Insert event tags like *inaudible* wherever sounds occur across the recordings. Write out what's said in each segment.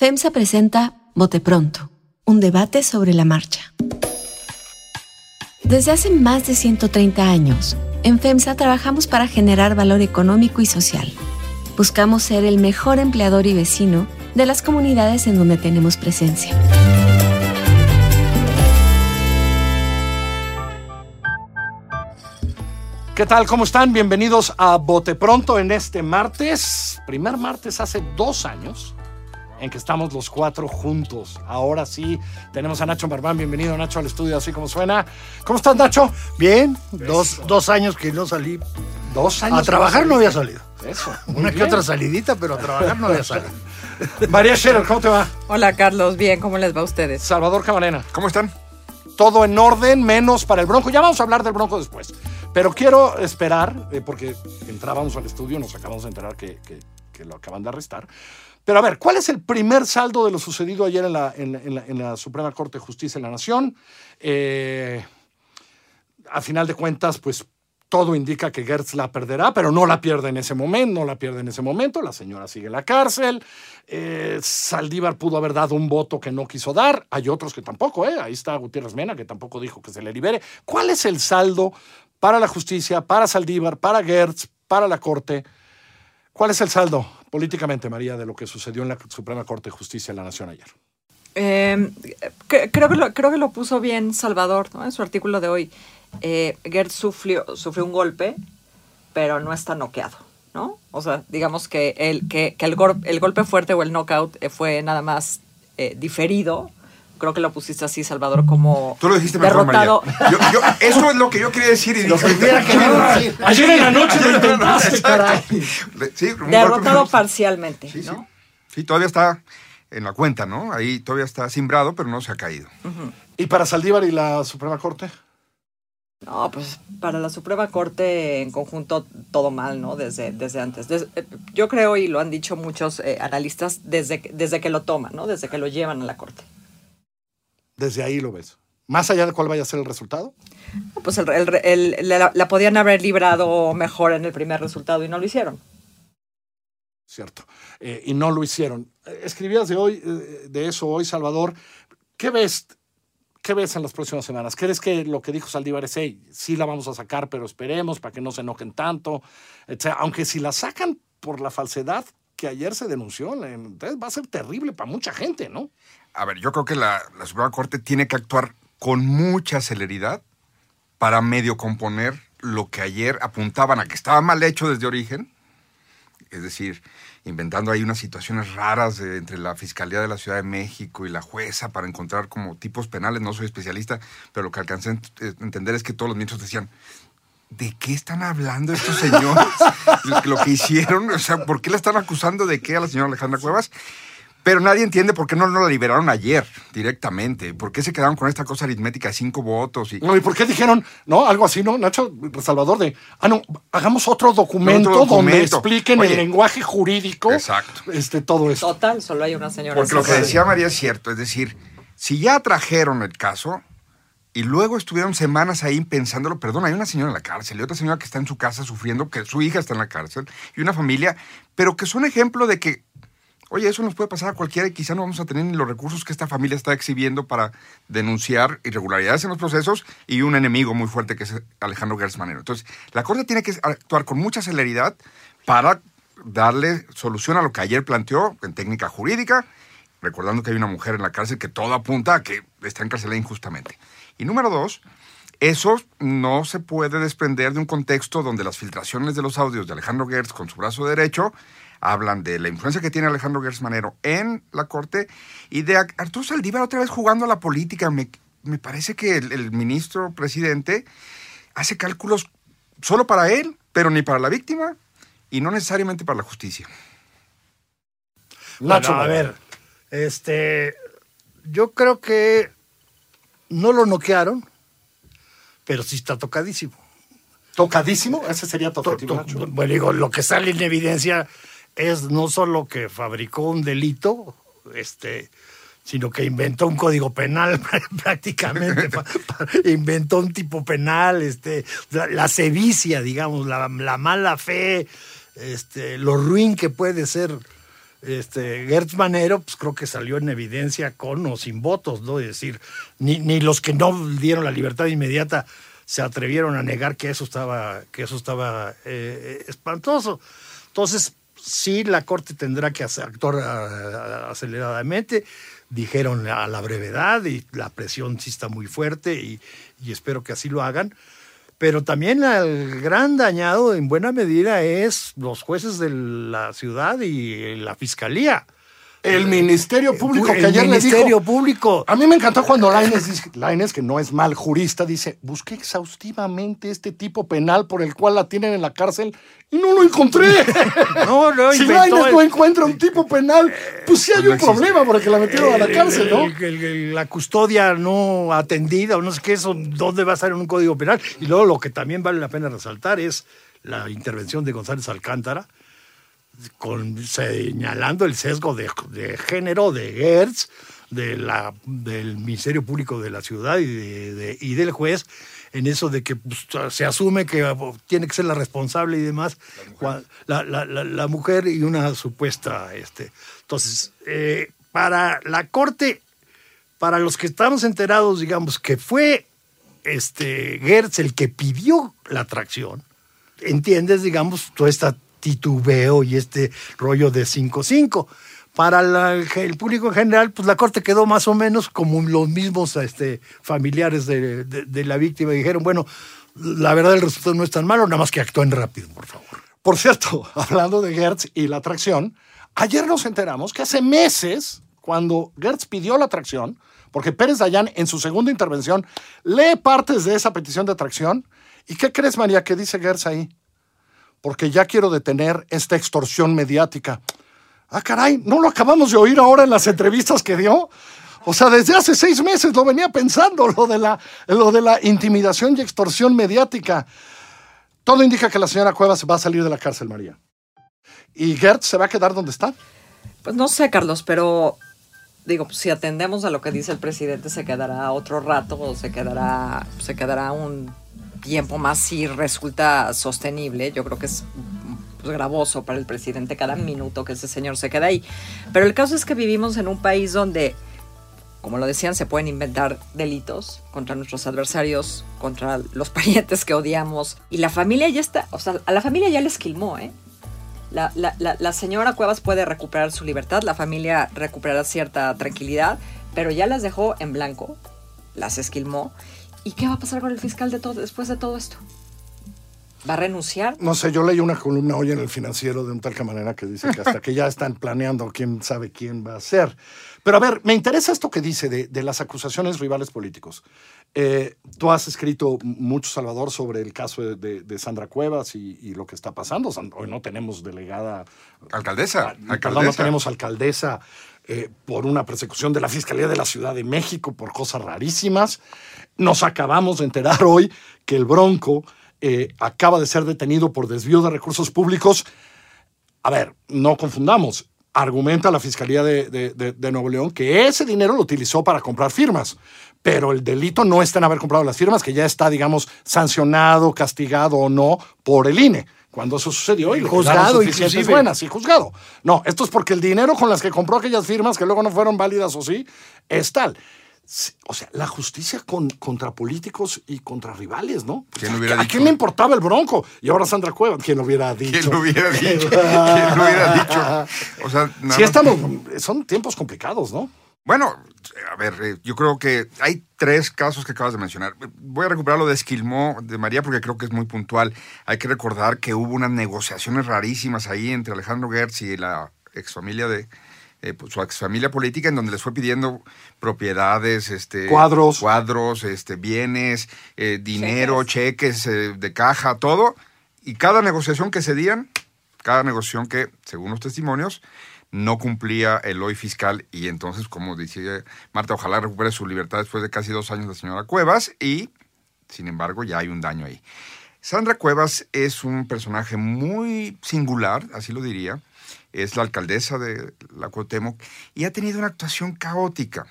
FEMSA presenta Bote Pronto, un debate sobre la marcha. Desde hace más de 130 años, en FEMSA trabajamos para generar valor económico y social. Buscamos ser el mejor empleador y vecino de las comunidades en donde tenemos presencia. ¿Qué tal? ¿Cómo están? Bienvenidos a Bote Pronto en este martes, primer martes hace dos años en que estamos los cuatro juntos. Ahora sí, tenemos a Nacho Barbán. Bienvenido, Nacho, al estudio, así como suena. ¿Cómo estás, Nacho? Bien, dos, dos años que no salí. Dos años. A trabajar no había salido. Eso. Una que otra salidita, pero a trabajar no había salido. *laughs* María Scherer, ¿cómo te va? Hola Carlos, bien, ¿cómo les va a ustedes? Salvador Cabanena. ¿Cómo están? Todo en orden, menos para el Bronco. Ya vamos a hablar del Bronco después. Pero quiero esperar, eh, porque entrábamos al estudio, nos acabamos de enterar que, que- que lo acaban de arrestar. Pero a ver, ¿cuál es el primer saldo de lo sucedido ayer en la, Suprema Corte de Justicia de la Nación? Eh, a final de cuentas, pues todo indica que Gertz la perderá, pero no la pierde en ese momento, no la pierde en ese momento, la señora sigue en la cárcel, eh, Saldívar pudo haber dado un voto que no quiso dar, hay otros que tampoco, ¿eh? ahí está Gutiérrez Mena, que tampoco dijo que se le libere. ¿Cuál es el saldo para la justicia, para Saldívar, para Gertz, para la Corte? ¿Cuál es el saldo políticamente, María, de lo que sucedió en la Suprema Corte de Justicia de la Nación ayer? Cre- creo, que lo, creo que lo puso bien Salvador ¿no? en su artículo de hoy. Eh, Gert sufrió, sufrió un golpe, pero no está noqueado, ¿no? O sea, digamos que el, que, el golpe fuerte o el knockout eh, fue nada más eh, diferido. Creo que lo pusiste así, Salvador, como Tú lo dijiste mejor, derrotado. María. Yo- yo- eso es lo que yo quería decir y dije, decir. Ayer en la noche lo intentaste, caray. Sí, un golpe derrotado parcialmente, Sí. ¿no? Sí, todavía está en la cuenta, ¿no? Ahí todavía está simbrado, pero no se ha caído. ¿Y para Saldívar y la Suprema Corte? No, pues para la Suprema Corte en conjunto todo mal, ¿no? Desde, desde antes. Des- eh, yo creo, y lo han dicho muchos eh, analistas, desde, que- desde que lo toman, ¿no? Desde que lo llevan a la Corte. Desde ahí lo ves. Más allá de cuál vaya a ser el resultado. Pues el, el- el- la, la podían haber librado mejor en el primer resultado y no lo hicieron. Cierto. Eh, y no lo hicieron. Eh, Escribías de hoy, eh, de eso hoy, Salvador. ¿Qué ves? ¿Qué ves en las próximas semanas? ¿Crees que lo que dijo Saldívar es, hey, sí la vamos a sacar, pero esperemos para que no se enojen tanto? Aunque si la sacan por la falsedad que ayer se denunció, entonces va a ser terrible para mucha gente, ¿no? A ver, yo creo que la, la Suprema Corte tiene que actuar con mucha celeridad para medio componer lo que ayer apuntaban a que estaba mal hecho desde origen. Es decir, inventando ahí unas situaciones raras entre la Fiscalía de la Ciudad de México y la jueza para encontrar como tipos penales. No soy especialista, pero lo que alcancé a eh, entender es que todos los ministros decían, ¿de qué están hablando estos señores? *laughs* lo, que hicieron, o sea, ¿por qué le están acusando de qué a la señora Alejandra Cuevas? Pero nadie entiende por qué no, no la liberaron ayer directamente. ¿Por qué se quedaron con esta cosa aritmética de cinco votos? Y, No, ¿Y por qué dijeron, no, algo así, ¿no? Nacho, Salvador, de, ah, no, hagamos otro documento, Otro donde expliquen Oye. el lenguaje jurídico. Exacto. Este, todo eso. Total, solo hay una señora. Porque lo que decía María es cierto, es decir, si ya trajeron el caso y luego estuvieron semanas ahí pensándolo, perdón, hay una señora en la cárcel y otra señora que está en su casa sufriendo, que su hija está en la cárcel y una familia, pero que son ejemplo de que, oye, eso nos puede pasar a cualquiera y quizá no vamos a tener ni los recursos que esta familia está exhibiendo para denunciar irregularidades en los procesos y un enemigo muy fuerte que es Alejandro Gertz Manero. Entonces, la Corte tiene que actuar con mucha celeridad para darle solución a lo que ayer planteó en técnica jurídica, recordando que hay una mujer en la cárcel que todo apunta a que está encarcelada injustamente. Y número dos, eso no se puede desprender de un contexto donde las filtraciones de los audios de Alejandro Gertz con su brazo derecho hablan de la influencia que tiene Alejandro Gertz Manero en la corte y de Arturo Saldívar otra vez jugando a la política. Me, me parece que el, el ministro presidente hace cálculos solo para él, pero ni para la víctima y no necesariamente para la justicia. Nacho, Bueno, a ver, este, yo creo que no lo noquearon, pero sí está tocadísimo. Tocadísimo, ese sería tu To- objetivo, to- Nacho. bueno, digo, lo que sale en evidencia es no solo que fabricó un delito, este, sino que inventó un código penal *laughs* prácticamente, *laughs* inventó un tipo penal, este, la, la sevicia, digamos, la, la mala fe, este, lo ruin que puede ser este, Gertz Manero, pues creo que salió en evidencia con o sin votos, ¿no? Es decir, ni, ni los que no dieron la libertad inmediata se atrevieron a negar que eso estaba, que eso estaba eh, espantoso. Entonces, sí, la Corte tendrá que actuar uh, aceleradamente. Dijeron a la brevedad y la presión sí está muy fuerte y, y espero que así lo hagan. Pero también el gran dañado en buena medida es los jueces de la ciudad y la fiscalía. El Ministerio Público, que ayer Ministerio le dijo. Público. A mí me encantó cuando Laines, dice- Lainez, que no es mal jurista, dice: Busqué exhaustivamente este tipo penal por el cual la tienen en la cárcel y no lo encontré. *laughs* No, no, si el- no encuentra un tipo penal, pues sí hay no un existe. problema por el que la metieron a la El- cárcel, ¿no? el- el- el- la custodia no atendida o no sé qué, eso, ¿dónde va a estar en un código penal? Y luego lo que también vale la pena resaltar es la intervención de González Alcántara, con, señalando el sesgo de, de género de Gertz, de la, del Ministerio Público de la ciudad y, de- de- y del juez, en eso de que pues, se asume que oh, tiene que ser la responsable y demás, la, la- la- la mujer y una supuesta... Este. Entonces, eh, para la Corte, para los que estamos enterados, digamos, que fue este, Gertz el que pidió la atracción, entiendes, digamos, todo este titubeo y este rollo de 5-5. Para el público en general, pues la corte quedó más o menos como los mismos este, familiares de, de- de la víctima. Dijeron, bueno, la verdad el resultado no es tan malo, nada más que actúen rápido, por favor. Por cierto, *laughs* hablando de Gertz y la atracción, ayer nos enteramos que hace meses, cuando Gertz pidió la atracción, porque Pérez Dayán en su segunda intervención lee partes de esa petición de atracción, ¿y qué crees, María, que dice Gertz ahí? Porque ya quiero detener esta extorsión mediática. Ah, caray, ¿no lo acabamos de oír ahora en las entrevistas que dio? O sea, desde hace seis meses lo venía pensando, lo de la, lo de la intimidación y extorsión mediática. Todo indica que la señora Cuevas va a salir de la cárcel, María. ¿Y Gert se va a quedar donde está? Pues no sé, Carlos, pero digo, si atendemos a lo que dice el presidente, se quedará otro rato se quedará, se quedará un tiempo más si resulta sostenible. Yo creo que es pues, gravoso para el presidente cada minuto que ese señor se queda ahí. Pero el caso es que vivimos en un país donde, como lo decían, se pueden inventar delitos contra nuestros adversarios, contra los *laughs* parientes que odiamos. Y la familia ya está, o sea, a la familia ya le esquilmó, ¿eh? La, la- la- la señora Cuevas puede recuperar su libertad, la familia recuperará cierta tranquilidad, pero ya las dejó en blanco, las esquilmó. ¿Y qué va a pasar con el fiscal de todo, después de todo esto? ¿Va a renunciar? No sé, yo leí una columna hoy en el financiero de un tal camarera que dice que hasta que ya están planeando quién sabe quién va a ser. Pero a ver, me interesa esto que dice de, de las acusaciones rivales políticos. Eh, tú has escrito mucho, Salvador, sobre el caso de, de- de Sandra Cuevas y, y lo que está pasando. San- Hoy no tenemos delegada Alcaldesa. Ah, Perdón, no alcaldesa. tenemos alcaldesa eh, por una persecución de la Fiscalía de la Ciudad de México por cosas rarísimas. Nos acabamos de enterar hoy que el Bronco eh, acaba de ser detenido por desvío de recursos públicos. A ver, no confundamos. Argumenta la Fiscalía de, de- Nuevo León que ese dinero lo utilizó para comprar firmas, pero el delito no está en haber comprado las firmas, que ya está, digamos, sancionado, castigado o no por el INE. Cuando eso sucedió y le Juzgado, inclusive. buenas, sí, juzgado. No, esto es porque el dinero con las que compró aquellas firmas que luego no fueron válidas o sí, es tal. O sea, la justicia con, contra políticos y contra rivales, ¿no? ¿Quién hubiera ¿A dicho? quién le importaba el bronco? Y ahora Sandra Cuevas, ¿quién lo hubiera dicho? ¿Quién lo hubiera dicho? *laughs* ¿Quién lo hubiera dicho? O sea, nada Sí, estamos, son tiempos complicados, ¿no? Bueno, a ver, eh, yo creo que hay tres casos que acabas de mencionar. Voy a recuperar lo de Esquilmó de María porque creo que es muy puntual. Hay que recordar que hubo unas negociaciones rarísimas ahí entre Alejandro Gertz y la exfamilia de eh, pues, su exfamilia política en donde les fue pidiendo propiedades, este Cuadros. cuadros, este bienes, eh, dinero, cheques, eh, de caja, todo. Y cada negociación que cedían, cada negociación que, según los testimonios, no cumplía el hoy fiscal y entonces, como decía Marta, ojalá recupere su libertad después de casi dos años la señora Cuevas y, sin embargo, ya hay un daño ahí. Sandra Cuevas es un personaje muy singular, así lo diría. Es la alcaldesa de la Cuauhtémoc y ha tenido una actuación caótica.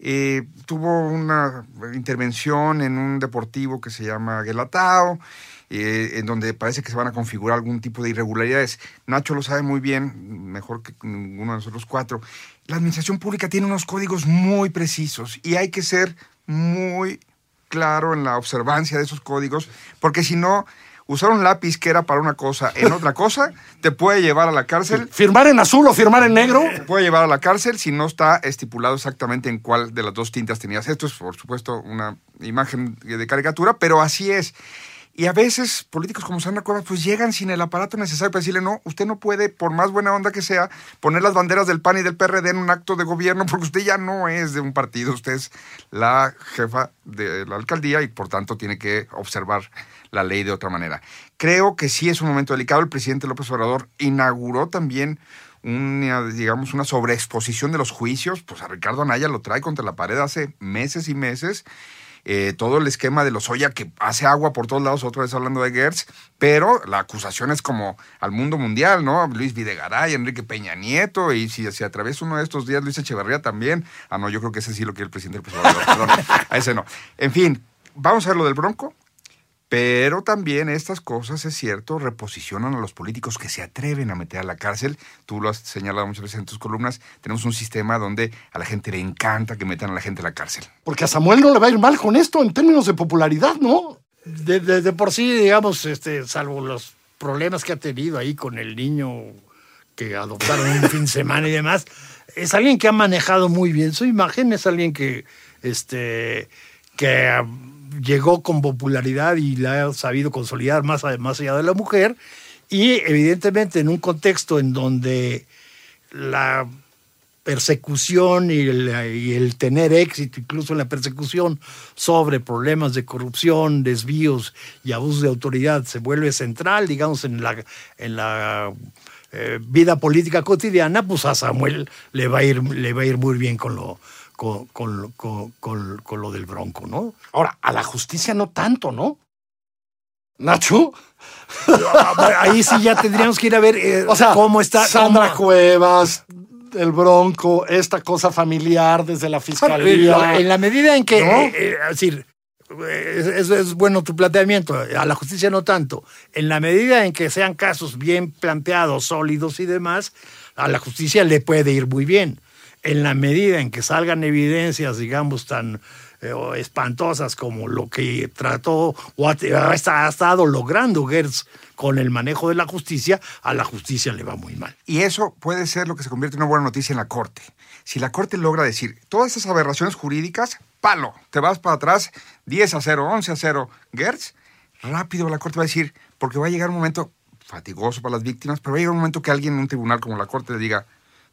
eh, tuvo una intervención en un deportivo que se llama Guelatao, eh, en donde parece que se van a configurar algún tipo de irregularidades. Nacho lo sabe muy bien, mejor que ninguno de nosotros cuatro. La administración pública tiene unos códigos muy precisos y hay que ser muy claro en la observancia de esos códigos, porque si no, usar un lápiz que era para una cosa en otra cosa te puede llevar a la cárcel. *laughs* ¿Firmar en azul o firmar en negro? Te puede llevar a la cárcel si no está estipulado exactamente en cuál de las dos tintas tenías. Esto es, por supuesto, una imagen de caricatura, pero así es. Y a veces políticos como Sandra Cuevas pues llegan sin el aparato necesario para decirle, no, usted no puede, por más buena onda que sea, poner las banderas del PAN y del PRD en un acto de gobierno porque usted ya no es de un partido, usted es la jefa de la alcaldía y por tanto tiene que observar la ley de otra manera. Creo que sí es un momento delicado. El presidente López Obrador inauguró también una, digamos, una sobreexposición de los juicios. Pues a Ricardo Anaya lo trae contra la pared hace meses y meses eh, todo el esquema de los Oya que hace agua por todos lados, otra vez hablando de Gertz, pero la acusación es como al mundo mundial, ¿no? Luis Videgaray, Enrique Peña Nieto, y si se atraviesa uno de estos días, Luis Echeverría también. Ah, no, yo creo que ese sí lo quiere el presidente del perdón, a ese no. En fin, vamos a ver lo del Bronco. Pero también estas cosas, es cierto, reposicionan a los políticos que se atreven a meter a la cárcel. Tú lo has señalado muchas veces en tus columnas. Tenemos un sistema donde a la gente le encanta que metan a la gente a la cárcel. Porque a Samuel no le va a ir mal con esto en términos de popularidad, ¿no? De, por sí, digamos, este, salvo los problemas que ha tenido ahí con el niño que adoptaron un fin de semana y demás, es alguien que ha manejado muy bien su imagen, es alguien que, este, que llegó con popularidad y la ha sabido consolidar más, más allá de la mujer. Y evidentemente en un contexto en donde la persecución y el, tener éxito, incluso en la persecución sobre problemas de corrupción, desvíos y abusos de autoridad, se vuelve central, digamos, en la, en la eh, vida política cotidiana, pues a Samuel le va a ir, le va a ir muy bien con lo, con, con, lo del bronco, ¿no? Ahora, a la justicia no tanto, ¿no? Nacho. *laughs* Ahí sí ya tendríamos que ir a ver eh, o sea, cómo está. Sandra Cuevas, el bronco, esta cosa familiar desde la fiscalía. En la medida en que, eh, eh, es decir, es, es, bueno tu planteamiento, a la justicia no tanto. En la medida en que sean casos bien planteados, sólidos y demás, a la justicia le puede ir muy bien en la medida en que salgan evidencias, digamos, tan eh, espantosas como lo que trató o ha, estado logrando Gertz con el manejo de la justicia, a la justicia le va muy mal. Y eso puede ser lo que se convierte en una buena noticia en la Corte. Si la Corte logra decir, todas esas aberraciones jurídicas, palo, te vas para atrás, 10 a 0, 11 a 0, Gertz, rápido la Corte va a decir, porque va a llegar un momento fatigoso para las víctimas, pero va a llegar un momento que alguien en un tribunal como la Corte le diga,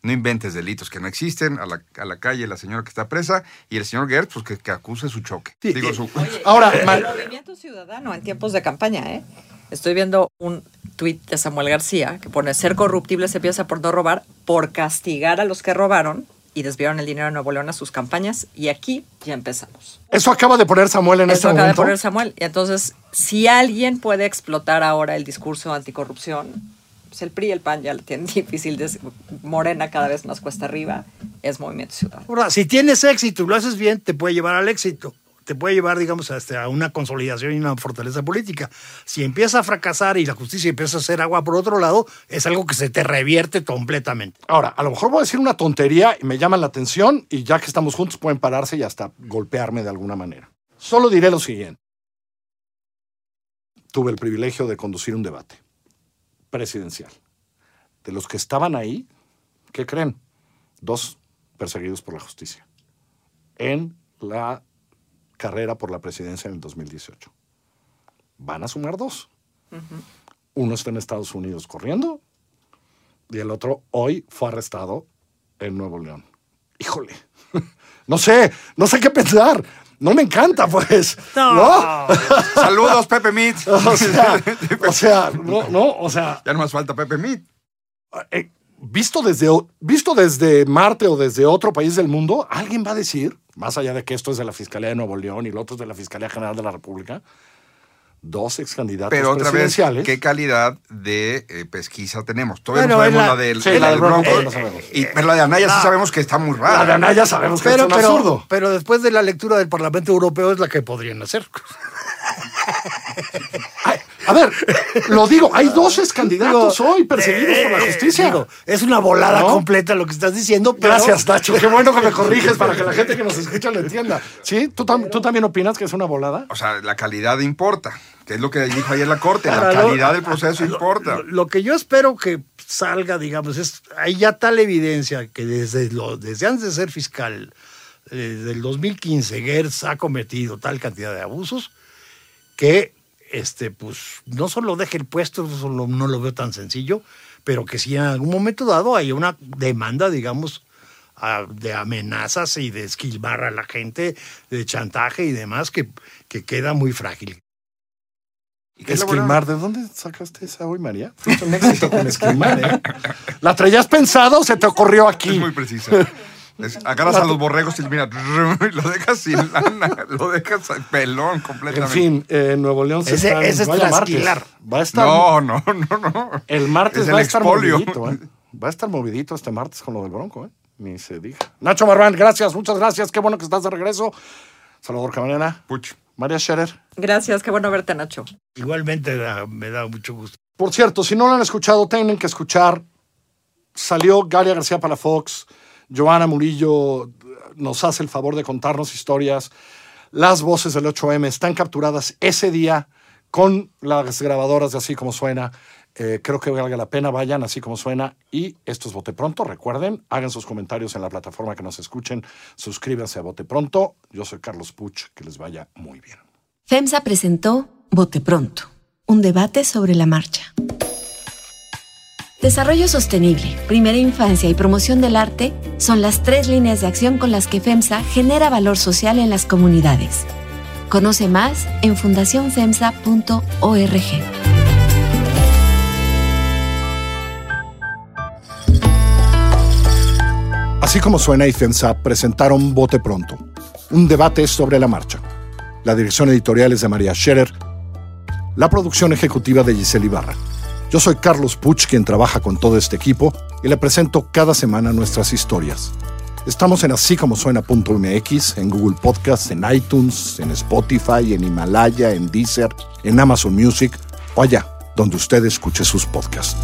no inventes delitos que no existen, a la, a la calle la señora que está presa y el señor Gertz, pues que, acuse su choque. Digo, su... *laughs* Ahora, el movimiento ciudadano en tiempos de campaña, ¿eh? Estoy viendo un tuit de Samuel García que pone ser corruptible se empieza por no robar, por castigar a los que robaron y desviaron el dinero de Nuevo León a sus campañas y aquí ya empezamos. Eso acaba de poner Samuel en Eso este acaba de poner Samuel. Y entonces, si alguien puede explotar ahora el discurso anticorrupción, pues, el PRI y el PAN ya lo tienen *laughs* difícil, de, Morena cada vez más cuesta arriba, es Movimiento Ciudadano. Ahora, si tienes éxito y lo haces bien, te puede llevar al éxito. Te puede llevar, digamos, hasta a una consolidación y una fortaleza política. Si empieza a fracasar y la justicia empieza a hacer agua por otro lado, es algo que se te revierte completamente. Ahora, a lo mejor voy a decir una tontería y me llama la atención y ya que estamos juntos pueden pararse y hasta golpearme de alguna manera. Solo diré lo siguiente. Tuve el privilegio de conducir un debate presidencial. De los que estaban ahí, ¿qué creen? Dos perseguidos por la justicia en la carrera por la presidencia en el 2018. Van a sumar dos. Uno está en Estados Unidos corriendo y el otro hoy fue arrestado en Nuevo León. Híjole, *laughs* no sé, no sé qué pensar. No me encanta, pues. No. *laughs* Saludos, Pepe Meat. *laughs* O sea, no, no, o sea. Ya no más falta Pepe Meat. Eh, visto, desde, visto desde Marte o desde otro país del mundo, alguien va a decir, más allá de que esto es de la Fiscalía de Nuevo León y lo otro es de la Fiscalía General de la República, dos ex candidatos Pero otra vez, presidenciales. ¿qué calidad de eh, pesquisa tenemos? Todavía Bueno, no sabemos la, la- del, sí, la la del del Bronco, Bronco. no sabemos. Y, pero la de Anaya sí sabemos que está muy La de rara. Anaya sabemos que Pero, es un pero, absurdo. pero después de la lectura del Parlamento Europeo es la que podrían hacer. A ver, lo digo, hay dos ex candidatos hoy perseguidos por la Eh, justicia. digo, es una volada ¿No? completa lo que estás diciendo. pero- Gracias, Nacho. Qué bueno que me *laughs* corriges para que la gente que nos escucha lo entienda. ¿Sí? ¿Tú, tam- tú también opinas que es una volada? O sea, la calidad importa, que es lo que dijo ayer la Corte. La calidad del proceso importa. Lo, lo que yo espero que salga, digamos, es hay ya tal evidencia que desde, lo, desde antes de ser fiscal, desde el 2015, Gertz ha cometido tal cantidad de abusos que este, pues, no solo deje el puesto, eso solo no lo veo tan sencillo, pero que si en algún momento dado hay una demanda, digamos, a- de amenazas y de esquilmar a la gente, de chantaje y demás, que, que queda muy frágil. ¿Y qué es Esquilmar, ¿de dónde sacaste esa hoy, María? Fuiste un éxito con esquilmar, ¿eh? ¿La traías pensado o se te ocurrió Es aquí? muy precisa. Agarras a los borregos y mira, *laughs* y lo dejas sin lana, lo dejas pelón En completamente. fin, eh, en Nuevo León se Ese- están- ese es trasquilar. Va a estar No, no, no, no. El martes Es va a estar expolio. movidito, ¿eh? Va a estar movidito este martes con lo del Bronco, ¿eh? Ni se diga. Nacho Marván, gracias, muchas gracias. Qué bueno que estás de regreso. Salvador Camarena, Puch. María Scherer. Gracias, qué bueno verte, Nacho. Igualmente da- me da mucho gusto. Por cierto, si no lo han escuchado, tienen que escuchar. Salió Galia García Palafox, Joana Murillo nos hace el favor de contarnos historias. Las voces del 8M están capturadas ese día con las grabadoras de Así Como Suena. Eh, creo que valga la pena, vayan así como suena. Y esto es Bote Pronto. Recuerden, hagan sus comentarios en la plataforma que nos escuchen. Suscríbanse a Bote Pronto. Yo soy Carlos Puch. Que les vaya muy bien. FEMSA presentó Bote Pronto, un debate sobre la marcha. Desarrollo sostenible, primera infancia y promoción del arte son las tres líneas de acción con las que FEMSA genera valor social en las comunidades. Conoce más en fundacionfemsa.org. Así como suena y FEMSA presentaron Bote Pronto, un debate sobre la marcha. La dirección editorial es de María Scherer, la producción ejecutiva de Giselle Ibarra. Yo soy Carlos Puch, quien trabaja con todo este equipo, y le presento cada semana nuestras historias. Estamos en así como en Google Podcast, en iTunes, en Spotify, en Himalaya, en Deezer, en Amazon Music o allá donde usted escuche sus podcasts.